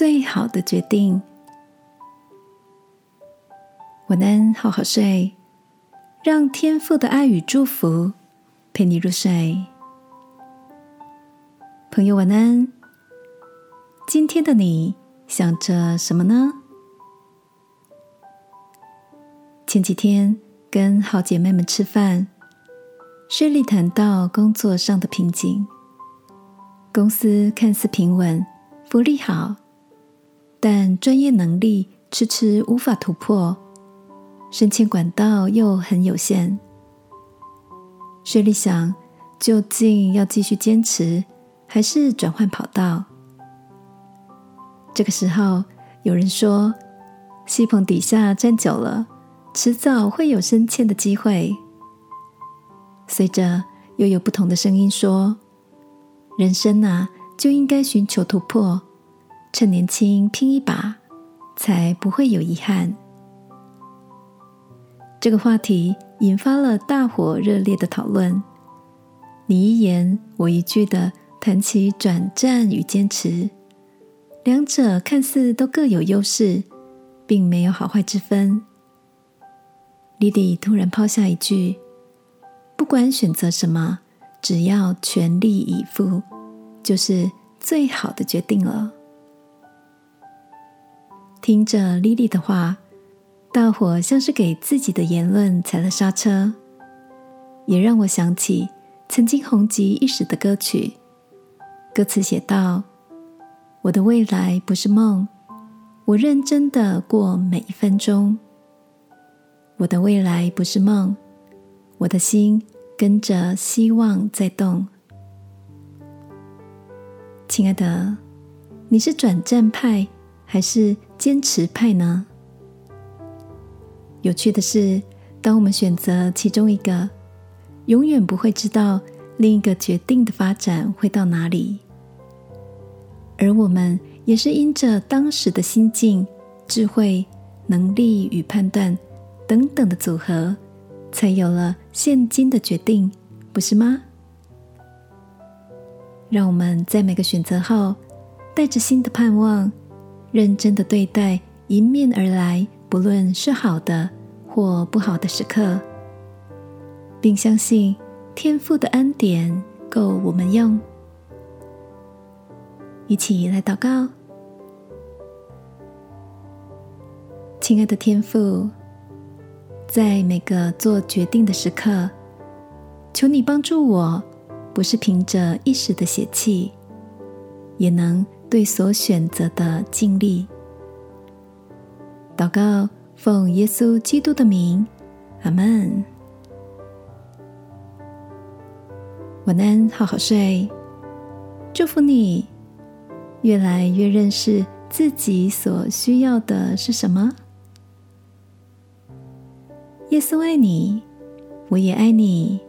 最好的决定。晚安，好好睡，让天父的爱与祝福陪你入睡。朋友，晚安。今天的你想着什么呢？前几天跟好姐妹们吃饭，顺利谈到工作上的瓶颈。公司看似平稳，福利好，但专业能力迟迟无法突破，升迁管道又很有限。薛丽想，究竟要继续坚持，还是转换跑道？这个时候，有人说：“西棚底下站久了，迟早会有升迁的机会。”随着又有不同的声音说：“人生啊，就应该寻求突破，趁年轻拼一把，才不会有遗憾。”这个话题引发了大伙热烈的讨论，你一言我一句的谈起转战与坚持。两者看似都各有优势，并没有好坏之分。莉莉突然抛下一句：“不管选择什么，只要全力以赴，就是最好的决定了。”听着莉莉的话，大伙像是给自己的言论踩了刹车，也让我想起曾经红极一时的歌曲，歌词写道。我的未来不是梦，我认真的过每一分钟。我的未来不是梦，我的心跟着希望在动。亲爱的，你是转战派还是坚持派呢？有趣的是，当我们选择其中一个，永远不会知道另一个决定的发展会到哪里。而我们也是因着当时的心境、智慧、能力与判断等等的组合，才有了现今的决定，不是吗？让我们在每个选择后，带着新的盼望，认真的对待迎面而来，不论是好的或不好的时刻，并相信天赋的恩典够我们用。一起来祷告，亲爱的天父，在每个做决定的时刻，求你帮助我，不是凭着一时的血气，也能对所选择的尽力。祷告，奉耶稣基督的名，阿门。晚安，好好睡，祝福你。越来越认识自己所需要的是什么。耶稣爱你，我也爱你。